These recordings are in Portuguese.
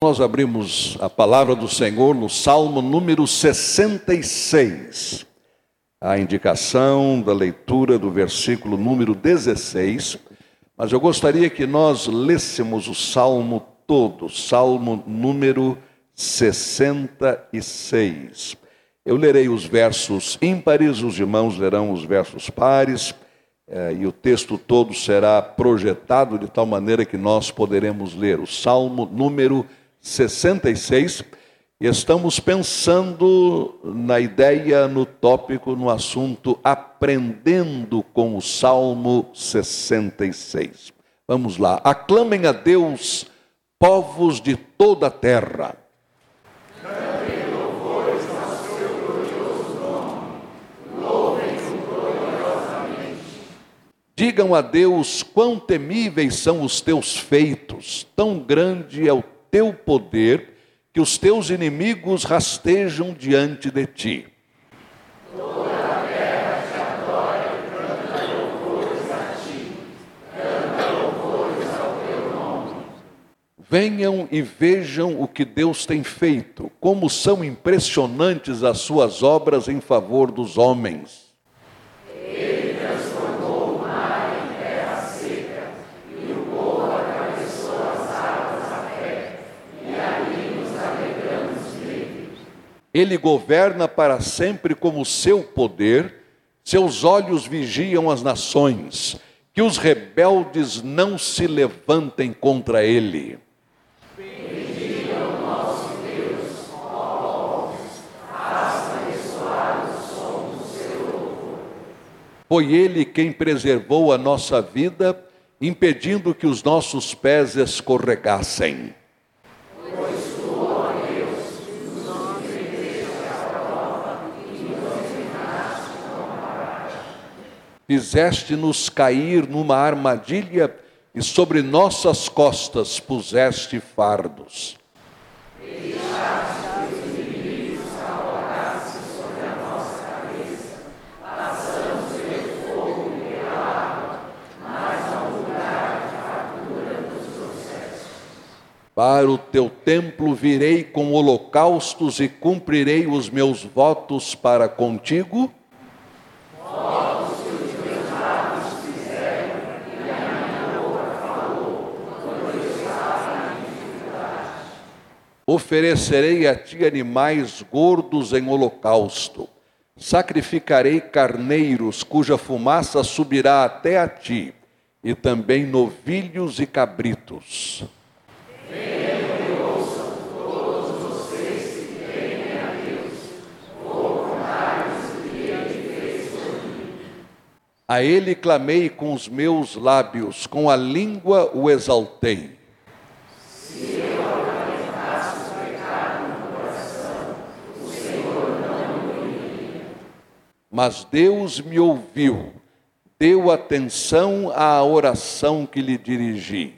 Nós abrimos a palavra do Senhor no Salmo número 66. A indicação da leitura do versículo número 16, mas eu gostaria que nós lêssemos o salmo todo, Salmo número 66. Eu lerei os versos ímpares, os irmãos lerão os versos pares, eh, e o texto todo será projetado de tal maneira que nós poderemos ler o Salmo número 66. 66, e estamos pensando na ideia, no tópico, no assunto aprendendo com o Salmo 66. Vamos lá. Aclamem a Deus, povos de toda a terra. Digam a Deus quão temíveis são os teus feitos, tão grande é o teu poder, que os teus inimigos rastejam diante de ti. Venham e vejam o que Deus tem feito, como são impressionantes as suas obras em favor dos homens. Ele governa para sempre como seu poder, seus olhos vigiam as nações, que os rebeldes não se levantem contra ele. Foi ele quem preservou a nossa vida, impedindo que os nossos pés escorregassem. Fizeste-nos cair numa armadilha e sobre nossas costas puseste fardos. Para o teu templo virei com holocaustos e cumprirei os meus votos para contigo Oferecerei a ti animais gordos em holocausto. Sacrificarei carneiros cuja fumaça subirá até a ti, e também novilhos e cabritos. A ele clamei com os meus lábios, com a língua o exaltei. Mas Deus me ouviu, deu atenção à oração que lhe dirigi.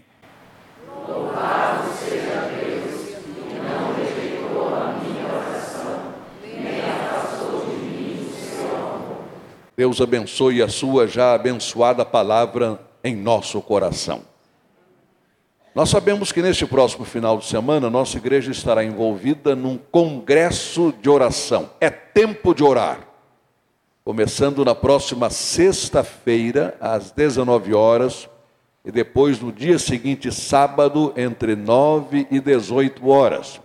Louvado seja Deus, que não rejeitou a minha oração, nem afastou de mim o seu amor. Deus abençoe a sua já abençoada palavra em nosso coração. Nós sabemos que neste próximo final de semana, nossa igreja estará envolvida num congresso de oração. É tempo de orar começando na próxima sexta-feira, às 19 horas, e depois no dia seguinte, sábado, entre 9 e 18 horas.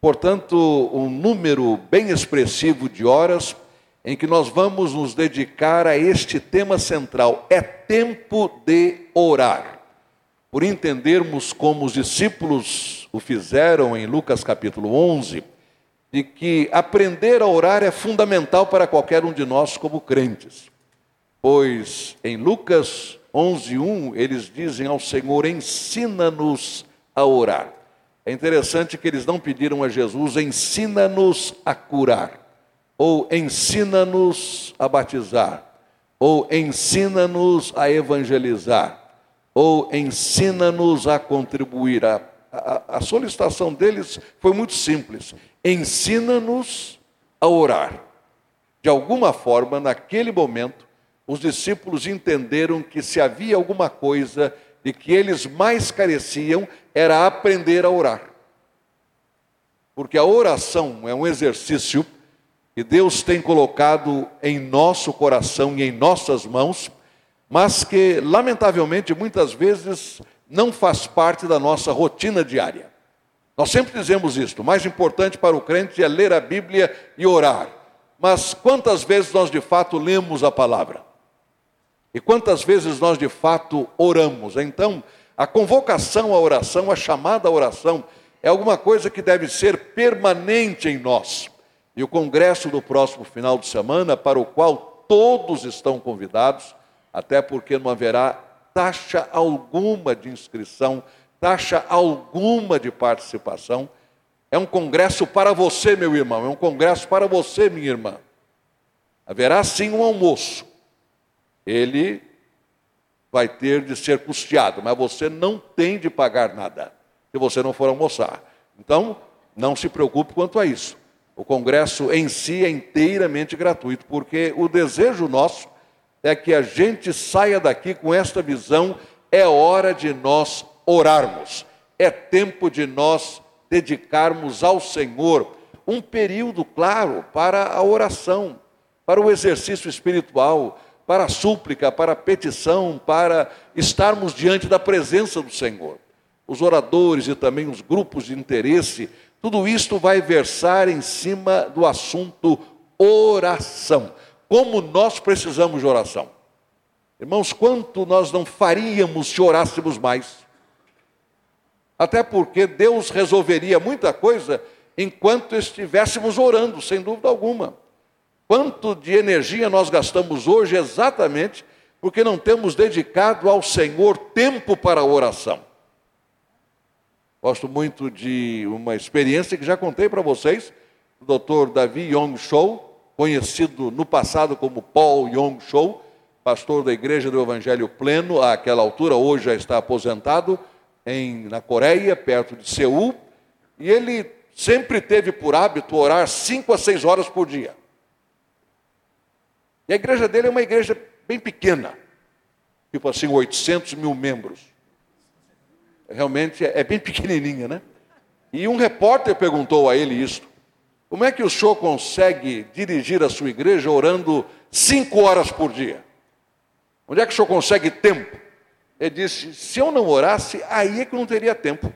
Portanto, um número bem expressivo de horas em que nós vamos nos dedicar a este tema central: é tempo de orar. Por entendermos como os discípulos o fizeram em Lucas capítulo 11 de que aprender a orar é fundamental para qualquer um de nós como crentes. Pois em Lucas 11:1 eles dizem ao Senhor: "Ensina-nos a orar". É interessante que eles não pediram a Jesus: "Ensina-nos a curar", ou "Ensina-nos a batizar", ou "Ensina-nos a evangelizar", ou "Ensina-nos a contribuir". A, a, a solicitação deles foi muito simples: ensina-nos a orar. De alguma forma, naquele momento, os discípulos entenderam que se havia alguma coisa de que eles mais careciam, era aprender a orar. porque a oração é um exercício que Deus tem colocado em nosso coração e em nossas mãos, mas que, lamentavelmente, muitas vezes não faz parte da nossa rotina diária. Nós sempre dizemos isto: o mais importante para o crente é ler a Bíblia e orar. Mas quantas vezes nós de fato lemos a palavra? E quantas vezes nós de fato oramos? Então, a convocação à oração, a chamada à oração, é alguma coisa que deve ser permanente em nós. E o congresso do próximo final de semana, para o qual todos estão convidados, até porque não haverá taxa alguma de inscrição, taxa alguma de participação. É um congresso para você, meu irmão, é um congresso para você, minha irmã. Haverá sim um almoço. Ele vai ter de ser custeado, mas você não tem de pagar nada se você não for almoçar. Então, não se preocupe quanto a isso. O congresso em si é inteiramente gratuito, porque o desejo nosso é que a gente saia daqui com esta visão: é hora de nós orarmos, é tempo de nós dedicarmos ao Senhor um período, claro, para a oração, para o exercício espiritual, para a súplica, para a petição, para estarmos diante da presença do Senhor os oradores e também os grupos de interesse, tudo isto vai versar em cima do assunto oração. Como nós precisamos de oração. Irmãos, quanto nós não faríamos se orássemos mais? Até porque Deus resolveria muita coisa enquanto estivéssemos orando, sem dúvida alguma. Quanto de energia nós gastamos hoje exatamente porque não temos dedicado ao Senhor tempo para a oração. Gosto muito de uma experiência que já contei para vocês, do Dr. Davi Yong Shou, conhecido no passado como Paul Yong Shou, pastor da Igreja do Evangelho Pleno, àquela altura, hoje já está aposentado, em, na Coreia, perto de Seul, e ele sempre teve por hábito orar cinco a seis horas por dia. E a igreja dele é uma igreja bem pequena, tipo assim, 800 mil membros realmente é bem pequenininha, né? E um repórter perguntou a ele isso: como é que o senhor consegue dirigir a sua igreja orando cinco horas por dia? Onde é que o senhor consegue tempo? Ele disse: se eu não orasse, aí é que não teria tempo.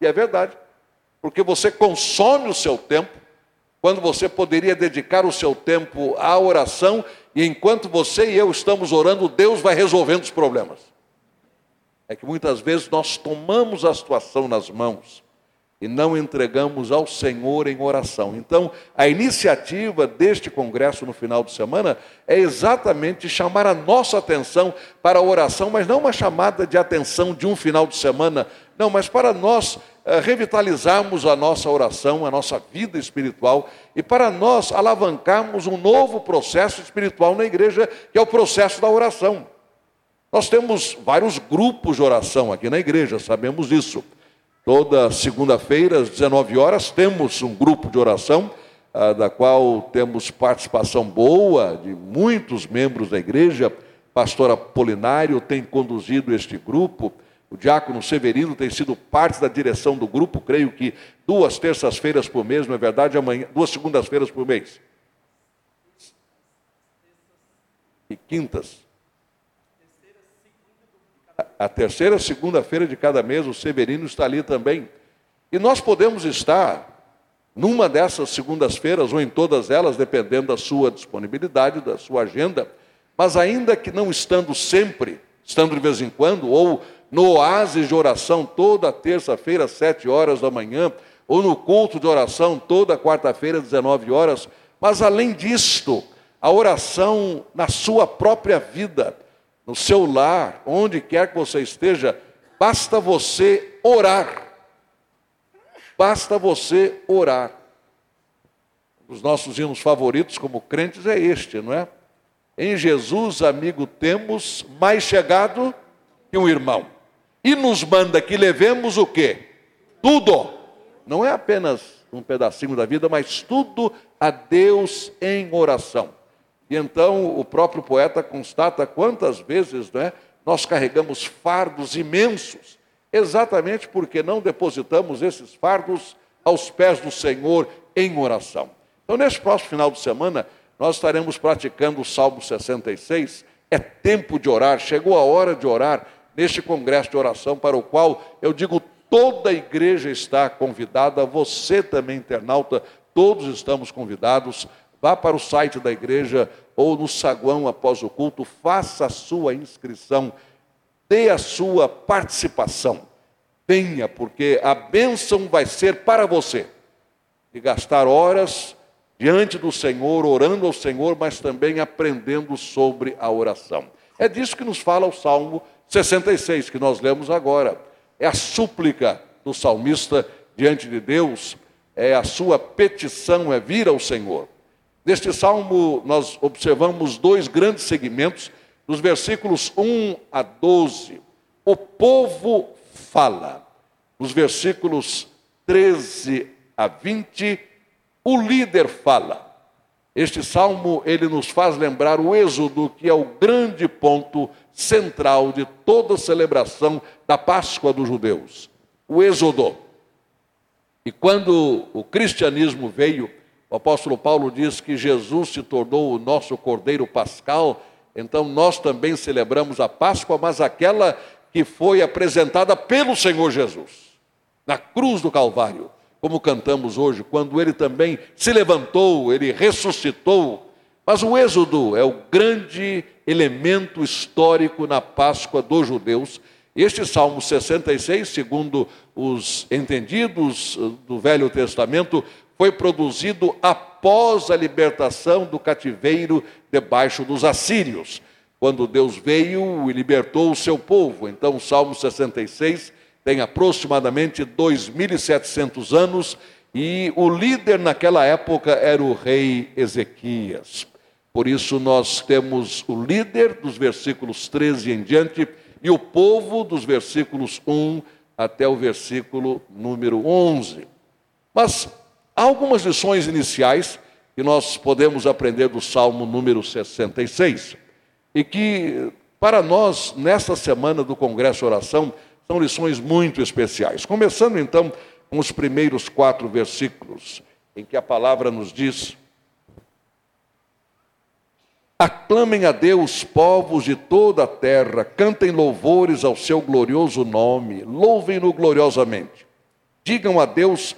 E é verdade, porque você consome o seu tempo, quando você poderia dedicar o seu tempo à oração, e enquanto você e eu estamos orando, Deus vai resolvendo os problemas é que muitas vezes nós tomamos a situação nas mãos e não entregamos ao Senhor em oração. Então, a iniciativa deste congresso no final de semana é exatamente chamar a nossa atenção para a oração, mas não uma chamada de atenção de um final de semana, não, mas para nós eh, revitalizarmos a nossa oração, a nossa vida espiritual e para nós alavancarmos um novo processo espiritual na igreja, que é o processo da oração. Nós temos vários grupos de oração aqui na igreja, sabemos disso. Toda segunda-feira, às 19 horas, temos um grupo de oração, ah, da qual temos participação boa de muitos membros da igreja. Pastor Apolinário tem conduzido este grupo. O diácono Severino tem sido parte da direção do grupo, creio que duas terças-feiras por mês, não é verdade? Amanhã, duas segundas-feiras por mês. E quintas a terceira segunda-feira de cada mês, o Severino está ali também. E nós podemos estar numa dessas segundas-feiras ou em todas elas, dependendo da sua disponibilidade, da sua agenda, mas ainda que não estando sempre, estando de vez em quando, ou no oásis de oração toda terça-feira, às sete horas da manhã, ou no culto de oração toda quarta-feira, às 19 horas, mas além disto, a oração na sua própria vida, no seu lar, onde quer que você esteja, basta você orar. Basta você orar. Um dos nossos hinos favoritos como crentes é este, não é? Em Jesus, amigo, temos mais chegado que um irmão. E nos manda que levemos o quê? Tudo. Não é apenas um pedacinho da vida, mas tudo a Deus em oração. E então o próprio poeta constata quantas vezes né, nós carregamos fardos imensos, exatamente porque não depositamos esses fardos aos pés do Senhor em oração. Então, neste próximo final de semana, nós estaremos praticando o Salmo 66. É tempo de orar, chegou a hora de orar neste congresso de oração, para o qual eu digo toda a igreja está convidada, você também, internauta, todos estamos convidados. Vá para o site da igreja ou no saguão após o culto, faça a sua inscrição, dê a sua participação. Venha, porque a bênção vai ser para você. E gastar horas diante do Senhor, orando ao Senhor, mas também aprendendo sobre a oração. É disso que nos fala o Salmo 66, que nós lemos agora. É a súplica do salmista diante de Deus, é a sua petição, é vir ao Senhor. Neste salmo, nós observamos dois grandes segmentos, nos versículos 1 a 12. O povo fala. Nos versículos 13 a 20, o líder fala. Este salmo ele nos faz lembrar o êxodo, que é o grande ponto central de toda a celebração da Páscoa dos judeus. O êxodo. E quando o cristianismo veio, o apóstolo Paulo diz que Jesus se tornou o nosso cordeiro pascal, então nós também celebramos a Páscoa, mas aquela que foi apresentada pelo Senhor Jesus, na cruz do Calvário como cantamos hoje, quando ele também se levantou, ele ressuscitou. Mas o Êxodo é o grande elemento histórico na Páscoa dos judeus. Este Salmo 66, segundo os entendidos do Velho Testamento, foi produzido após a libertação do cativeiro debaixo dos assírios, quando Deus veio e libertou o seu povo. Então, o Salmo 66 tem aproximadamente 2.700 anos e o líder naquela época era o rei Ezequias. Por isso nós temos o líder dos versículos 13 em diante e o povo dos versículos 1 até o versículo número 11. Mas há algumas lições iniciais que nós podemos aprender do Salmo número 66 e que para nós nesta semana do Congresso Oração são lições muito especiais. Começando então com os primeiros quatro versículos, em que a palavra nos diz: Aclamem a Deus, povos de toda a terra, cantem louvores ao seu glorioso nome, louvem-no gloriosamente. Digam a Deus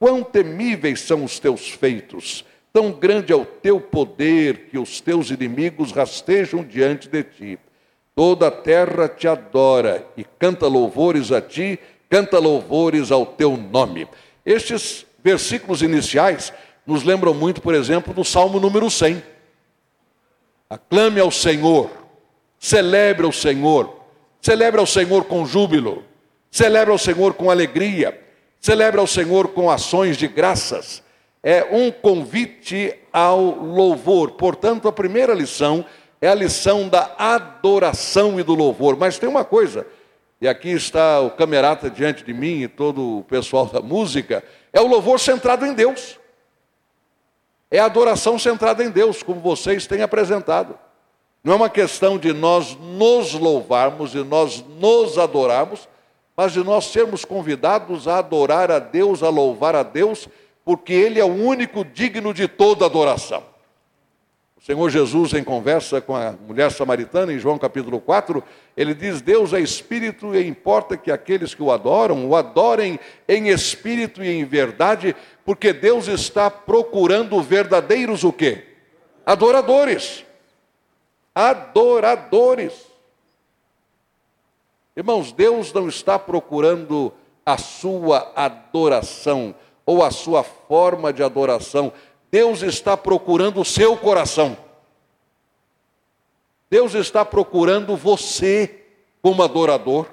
quão temíveis são os teus feitos, tão grande é o teu poder que os teus inimigos rastejam diante de ti. Toda a terra te adora e canta louvores a ti, canta louvores ao teu nome. Estes versículos iniciais nos lembram muito, por exemplo, do Salmo número 100. Aclame ao Senhor, celebre ao Senhor, celebre ao Senhor com júbilo, celebre ao Senhor com alegria, celebre ao Senhor com ações de graças. É um convite ao louvor. Portanto, a primeira lição é a lição da adoração e do louvor. Mas tem uma coisa, e aqui está o camerata diante de mim e todo o pessoal da música, é o louvor centrado em Deus. É a adoração centrada em Deus, como vocês têm apresentado. Não é uma questão de nós nos louvarmos e nós nos adorarmos, mas de nós sermos convidados a adorar a Deus, a louvar a Deus, porque Ele é o único digno de toda adoração. O Senhor Jesus, em conversa com a mulher samaritana, em João capítulo 4, ele diz: Deus é espírito e importa que aqueles que o adoram, o adorem em espírito e em verdade, porque Deus está procurando verdadeiros o quê? Adoradores. Adoradores. Irmãos, Deus não está procurando a sua adoração ou a sua forma de adoração. Deus está procurando o seu coração. Deus está procurando você como adorador.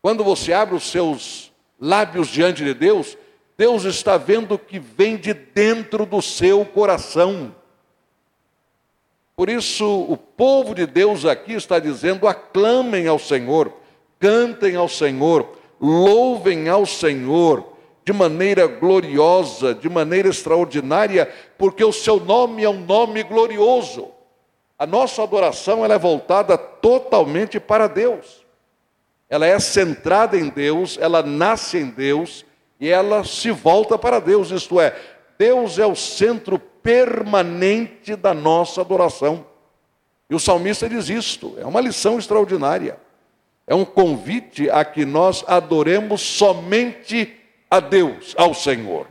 Quando você abre os seus lábios diante de Deus, Deus está vendo o que vem de dentro do seu coração. Por isso, o povo de Deus aqui está dizendo: aclamem ao Senhor, cantem ao Senhor, louvem ao Senhor de maneira gloriosa, de maneira extraordinária, porque o seu nome é um nome glorioso. A nossa adoração ela é voltada totalmente para Deus. ela é centrada em Deus, ela nasce em Deus e ela se volta para Deus, isto é, Deus é o centro permanente da nossa adoração. E o salmista diz isto, é uma lição extraordinária. É um convite a que nós adoremos somente a Deus, ao Senhor.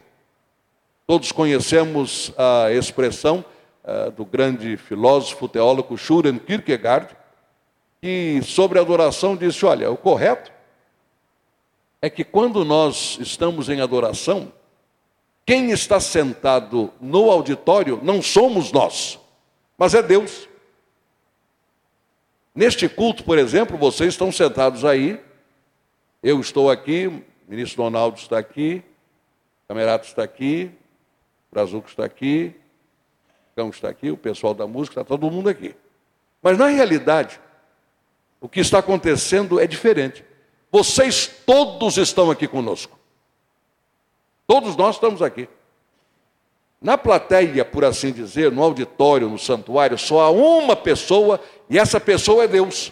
Todos conhecemos a expressão uh, do grande filósofo teólogo Søren Kierkegaard, que sobre a adoração disse: olha, o correto é que quando nós estamos em adoração, quem está sentado no auditório não somos nós, mas é Deus. Neste culto, por exemplo, vocês estão sentados aí, eu estou aqui, o ministro Donaldo está aqui, o Camerato está aqui, o Brazuco está aqui, o Cão está aqui, o pessoal da música, está todo mundo aqui. Mas na realidade, o que está acontecendo é diferente. Vocês todos estão aqui conosco. Todos nós estamos aqui. Na plateia, por assim dizer, no auditório, no santuário, só há uma pessoa e essa pessoa é Deus.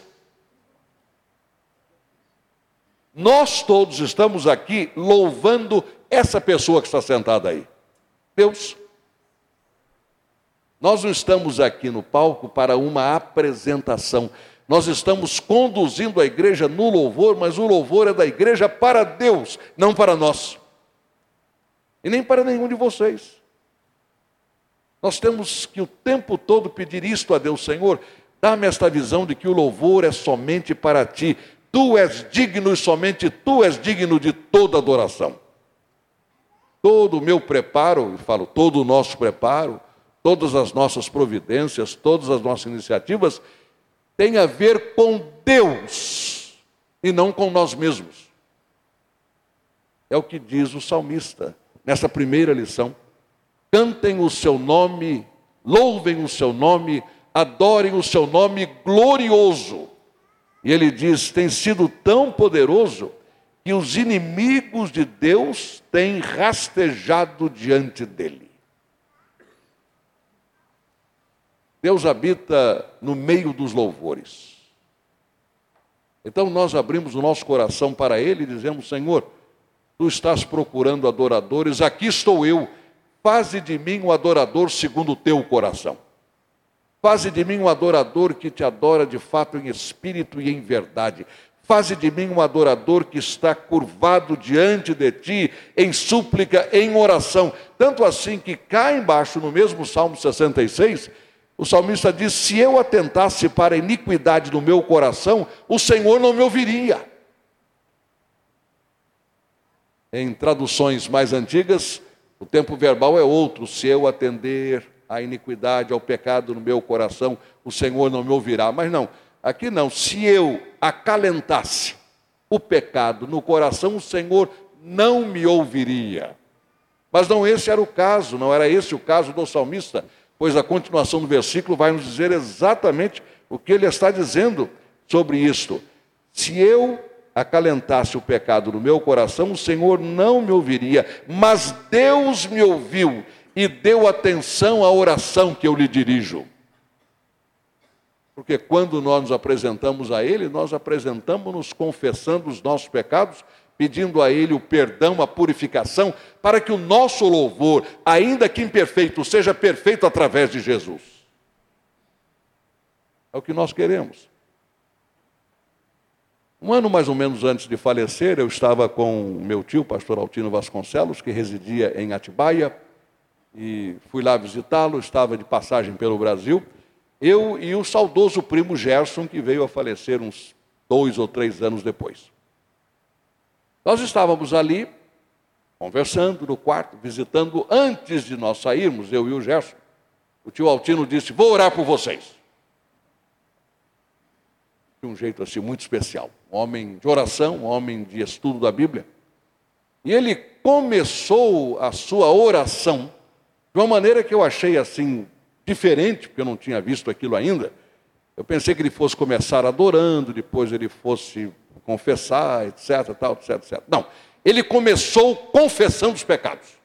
Nós todos estamos aqui louvando essa pessoa que está sentada aí. Deus. Nós não estamos aqui no palco para uma apresentação. Nós estamos conduzindo a igreja no louvor, mas o louvor é da igreja para Deus, não para nós. E nem para nenhum de vocês. Nós temos que o tempo todo pedir isto a Deus, Senhor, dá-me esta visão de que o louvor é somente para ti. Tu és digno e somente tu és digno de toda adoração. Todo o meu preparo, e falo todo o nosso preparo, todas as nossas providências, todas as nossas iniciativas, tem a ver com Deus e não com nós mesmos. É o que diz o salmista nessa primeira lição cantem o seu nome, louvem o seu nome, adorem o seu nome glorioso. E ele diz: tem sido tão poderoso que os inimigos de Deus têm rastejado diante dele. Deus habita no meio dos louvores. Então nós abrimos o nosso coração para Ele e dizemos: Senhor, tu estás procurando adoradores, aqui estou eu Faze de mim um adorador segundo o teu coração. Faze de mim um adorador que te adora de fato em espírito e em verdade. Faze de mim um adorador que está curvado diante de ti, em súplica, em oração. Tanto assim que cá embaixo, no mesmo Salmo 66, o salmista diz: Se eu atentasse para a iniquidade do meu coração, o Senhor não me ouviria. Em traduções mais antigas, o tempo verbal é outro. Se eu atender à iniquidade, ao pecado no meu coração, o Senhor não me ouvirá. Mas não, aqui não. Se eu acalentasse o pecado no coração, o Senhor não me ouviria. Mas não esse era o caso, não era esse o caso do salmista, pois a continuação do versículo vai nos dizer exatamente o que ele está dizendo sobre isto. Se eu acalentasse o pecado no meu coração, o Senhor não me ouviria, mas Deus me ouviu e deu atenção à oração que eu lhe dirijo. Porque quando nós nos apresentamos a Ele, nós apresentamos-nos confessando os nossos pecados, pedindo a Ele o perdão, a purificação, para que o nosso louvor, ainda que imperfeito, seja perfeito através de Jesus. É o que nós queremos. Um ano mais ou menos antes de falecer, eu estava com meu tio, pastor Altino Vasconcelos, que residia em Atibaia, e fui lá visitá-lo, estava de passagem pelo Brasil, eu e o saudoso primo Gerson, que veio a falecer uns dois ou três anos depois. Nós estávamos ali, conversando no quarto, visitando, antes de nós sairmos, eu e o Gerson, o tio Altino disse: Vou orar por vocês de um jeito assim muito especial. Um homem de oração, um homem de estudo da Bíblia. E ele começou a sua oração de uma maneira que eu achei assim diferente, porque eu não tinha visto aquilo ainda. Eu pensei que ele fosse começar adorando, depois ele fosse confessar, etc, tal, etc, etc. Não, ele começou confessando os pecados.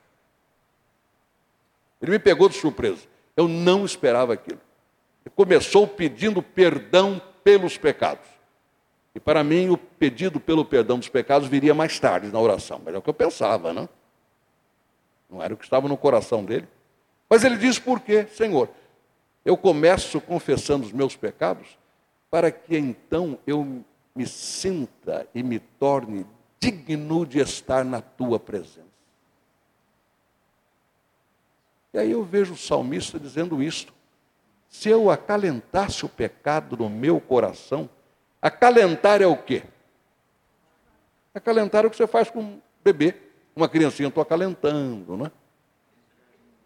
Ele me pegou de surpresa. Eu não esperava aquilo. Ele começou pedindo perdão pelos pecados. E para mim, o pedido pelo perdão dos pecados viria mais tarde na oração. Mas é o que eu pensava, não? Não era o que estava no coração dele. Mas ele diz por quê? Senhor, eu começo confessando os meus pecados para que então eu me sinta e me torne digno de estar na tua presença. E aí eu vejo o salmista dizendo isto: se eu acalentasse o pecado no meu coração, acalentar é o quê? Acalentar é o que você faz com um bebê, uma criancinha, estou acalentando, né?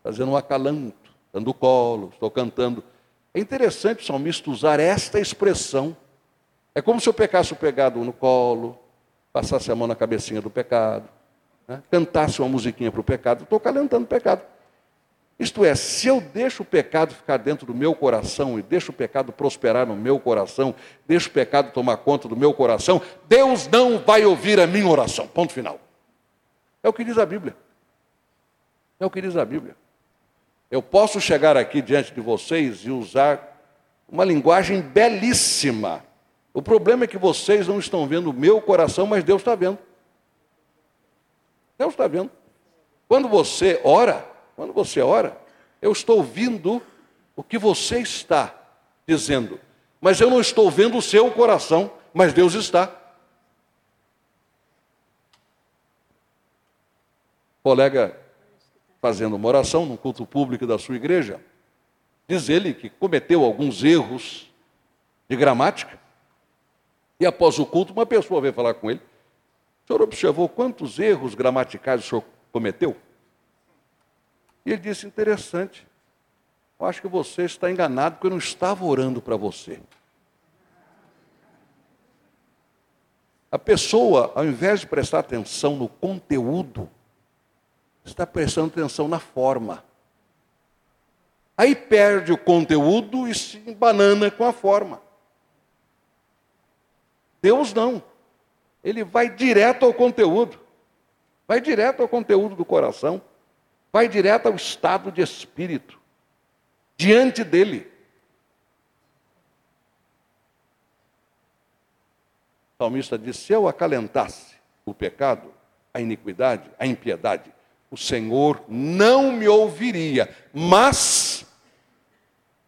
Fazendo um acalanto, dando colo, estou cantando. É interessante o salmista usar esta expressão. É como se eu pegasse o pecado no colo, passasse a mão na cabecinha do pecado, né? cantasse uma musiquinha para o pecado, estou acalentando o pecado. Isto é, se eu deixo o pecado ficar dentro do meu coração e deixo o pecado prosperar no meu coração, deixo o pecado tomar conta do meu coração, Deus não vai ouvir a minha oração. Ponto final. É o que diz a Bíblia. É o que diz a Bíblia. Eu posso chegar aqui diante de vocês e usar uma linguagem belíssima. O problema é que vocês não estão vendo o meu coração, mas Deus está vendo. Deus está vendo. Quando você ora, quando você ora, eu estou ouvindo o que você está dizendo, mas eu não estou vendo o seu coração, mas Deus está. Colega fazendo uma oração num culto público da sua igreja, diz ele que cometeu alguns erros de gramática, e após o culto, uma pessoa veio falar com ele: O senhor observou quantos erros gramaticais o senhor cometeu? E ele disse: interessante, eu acho que você está enganado porque eu não estava orando para você. A pessoa, ao invés de prestar atenção no conteúdo, está prestando atenção na forma. Aí perde o conteúdo e se banana com a forma. Deus não. Ele vai direto ao conteúdo. Vai direto ao conteúdo do coração vai direto ao estado de espírito, diante dele. O salmista diz: se eu acalentasse o pecado, a iniquidade, a impiedade, o Senhor não me ouviria, mas,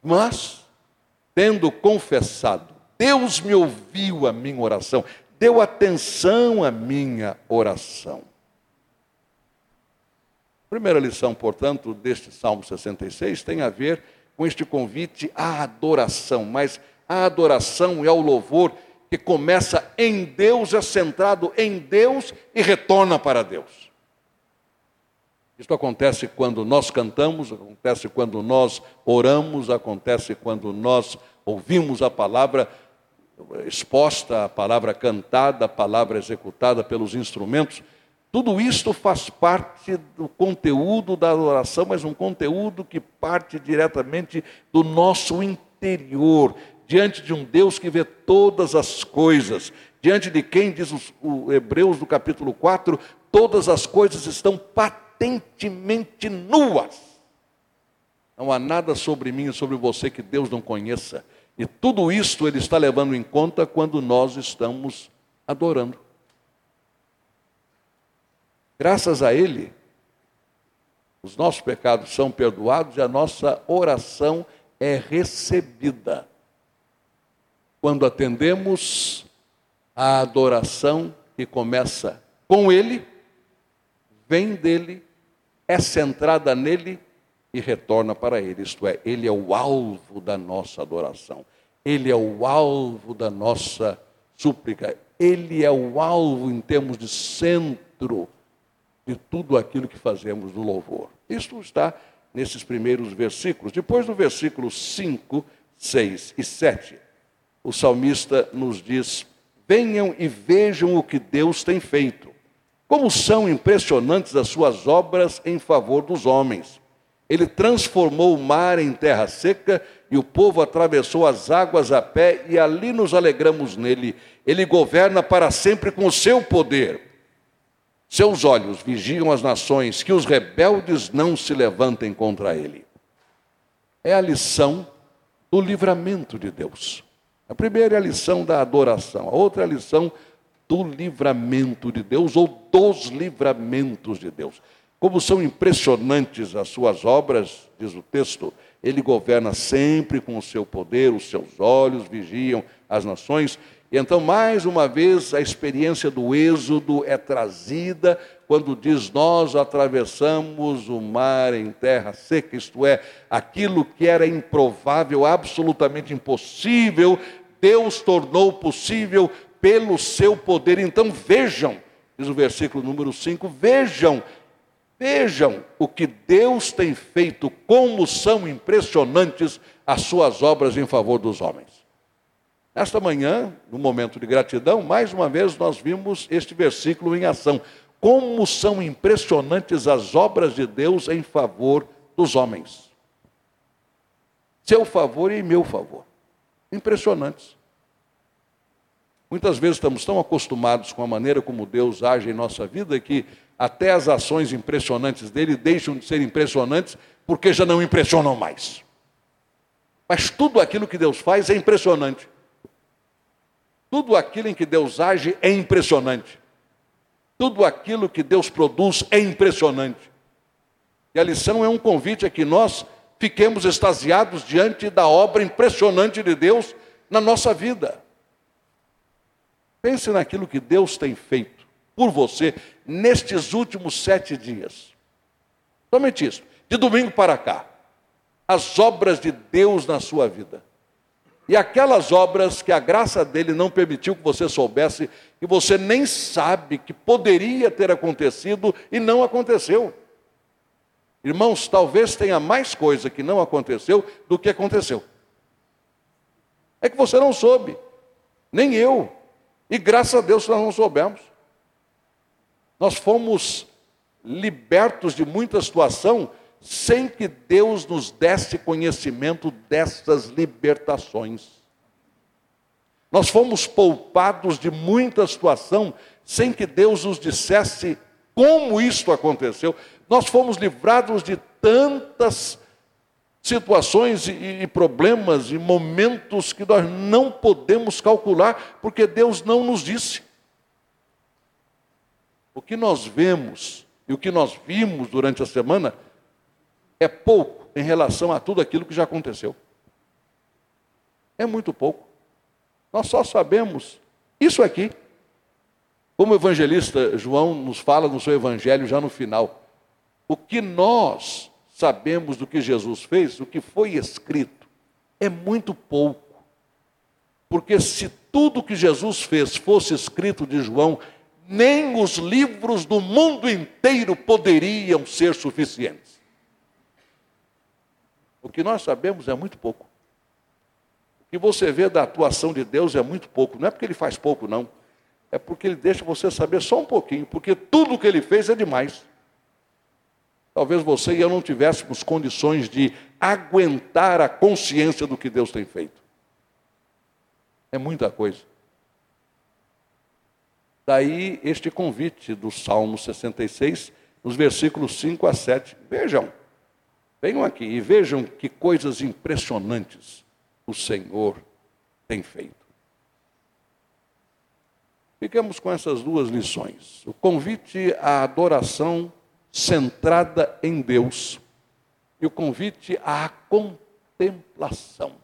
mas, tendo confessado, Deus me ouviu a minha oração, deu atenção à minha oração. Primeira lição, portanto, deste Salmo 66 tem a ver com este convite à adoração, mas a adoração é o louvor que começa em Deus, é centrado em Deus e retorna para Deus. Isto acontece quando nós cantamos, acontece quando nós oramos, acontece quando nós ouvimos a palavra exposta, a palavra cantada, a palavra executada pelos instrumentos. Tudo isto faz parte do conteúdo da adoração, mas um conteúdo que parte diretamente do nosso interior, diante de um Deus que vê todas as coisas, diante de quem, diz o Hebreus do capítulo 4, todas as coisas estão patentemente nuas. Não há nada sobre mim e sobre você que Deus não conheça. E tudo isto Ele está levando em conta quando nós estamos adorando. Graças a Ele, os nossos pecados são perdoados e a nossa oração é recebida. Quando atendemos a adoração que começa com Ele, vem dele, é centrada nele e retorna para Ele. Isto é, Ele é o alvo da nossa adoração, Ele é o alvo da nossa súplica, Ele é o alvo em termos de centro de tudo aquilo que fazemos no louvor. Isto está nesses primeiros versículos. Depois, no versículo 5, 6 e 7, o salmista nos diz: Venham e vejam o que Deus tem feito. Como são impressionantes as suas obras em favor dos homens. Ele transformou o mar em terra seca e o povo atravessou as águas a pé e ali nos alegramos nele. Ele governa para sempre com o seu poder. Seus olhos vigiam as nações, que os rebeldes não se levantem contra ele. É a lição do livramento de Deus. A primeira é a lição da adoração, a outra é a lição do livramento de Deus ou dos livramentos de Deus. Como são impressionantes as suas obras, diz o texto, ele governa sempre com o seu poder, os seus olhos vigiam as nações. Então, mais uma vez, a experiência do êxodo é trazida quando diz: Nós atravessamos o mar em terra seca, isto é, aquilo que era improvável, absolutamente impossível, Deus tornou possível pelo seu poder. Então, vejam, diz o versículo número 5: Vejam Vejam o que Deus tem feito, como são impressionantes as suas obras em favor dos homens. Esta manhã, no momento de gratidão, mais uma vez nós vimos este versículo em ação. Como são impressionantes as obras de Deus em favor dos homens. Seu favor e meu favor. Impressionantes. Muitas vezes estamos tão acostumados com a maneira como Deus age em nossa vida que até as ações impressionantes dele deixam de ser impressionantes porque já não impressionam mais. Mas tudo aquilo que Deus faz é impressionante. Tudo aquilo em que Deus age é impressionante. Tudo aquilo que Deus produz é impressionante. E a lição é um convite a que nós fiquemos extasiados diante da obra impressionante de Deus na nossa vida. Pense naquilo que Deus tem feito por você nestes últimos sete dias. Somente isso, de domingo para cá. As obras de Deus na sua vida. E aquelas obras que a graça dele não permitiu que você soubesse, que você nem sabe que poderia ter acontecido e não aconteceu. Irmãos, talvez tenha mais coisa que não aconteceu do que aconteceu. É que você não soube, nem eu. E graças a Deus nós não soubemos. Nós fomos libertos de muita situação sem que Deus nos desse conhecimento dessas libertações. Nós fomos poupados de muita situação sem que Deus nos dissesse como isso aconteceu. Nós fomos livrados de tantas situações e, e, problemas e momentos que nós não podemos calcular, porque Deus não nos disse. O que nós vemos e o que nós vimos durante a semana é pouco em relação a tudo aquilo que já aconteceu. É muito pouco. Nós só sabemos isso aqui. Como o evangelista João nos fala no seu evangelho já no final, o que nós sabemos do que Jesus fez, o que foi escrito, é muito pouco. Porque se tudo que Jesus fez fosse escrito de João, nem os livros do mundo inteiro poderiam ser suficientes. O que nós sabemos é muito pouco. O que você vê da atuação de Deus é muito pouco. Não é porque ele faz pouco, não. É porque ele deixa você saber só um pouquinho, porque tudo o que ele fez é demais. Talvez você e eu não tivéssemos condições de aguentar a consciência do que Deus tem feito. É muita coisa. Daí este convite do Salmo 66, nos versículos 5 a 7. Vejam, venham aqui e vejam que coisas impressionantes o Senhor tem feito. Ficamos com essas duas lições. O convite à adoração centrada em Deus e o convite à contemplação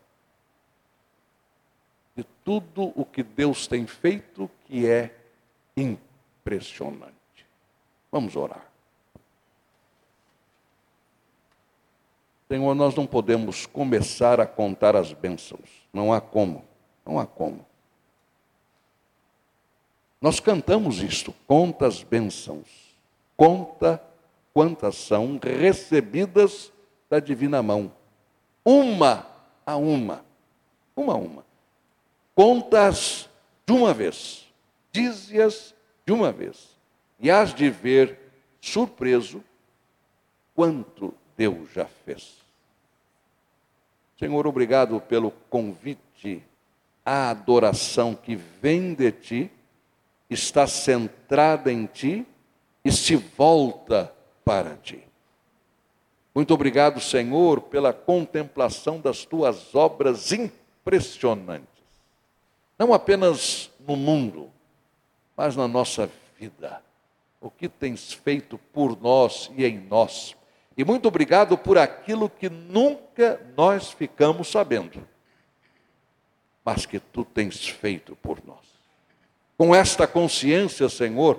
de tudo o que Deus tem feito que é impressionante. Vamos orar. Senhor, nós não podemos começar a contar as bênçãos. Não há como. Não há como. Nós cantamos isto, conta as bênçãos. Conta quantas são recebidas da divina mão. Uma a uma. Uma a uma. Contas de uma vez. Dize-as de uma vez, e hás de ver, surpreso, quanto Deus já fez. Senhor, obrigado pelo convite à adoração que vem de ti, está centrada em ti e se volta para ti. Muito obrigado, Senhor, pela contemplação das tuas obras impressionantes. não apenas no mundo, mas na nossa vida. O que tens feito por nós e em nós. E muito obrigado por aquilo que nunca nós ficamos sabendo, mas que tu tens feito por nós. Com esta consciência, Senhor,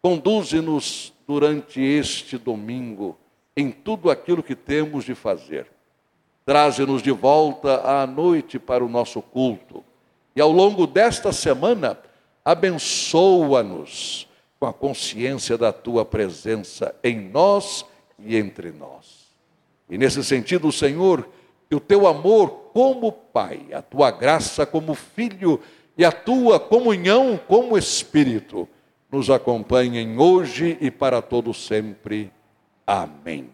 conduze-nos durante este domingo em tudo aquilo que temos de fazer. Traze-nos de volta à noite para o nosso culto. E ao longo desta semana, abençoa-nos com a consciência da tua presença em nós e entre nós. E nesse sentido, Senhor, que o teu amor como Pai, a tua graça como Filho e a tua comunhão como Espírito nos acompanhem hoje e para todo sempre. Amém.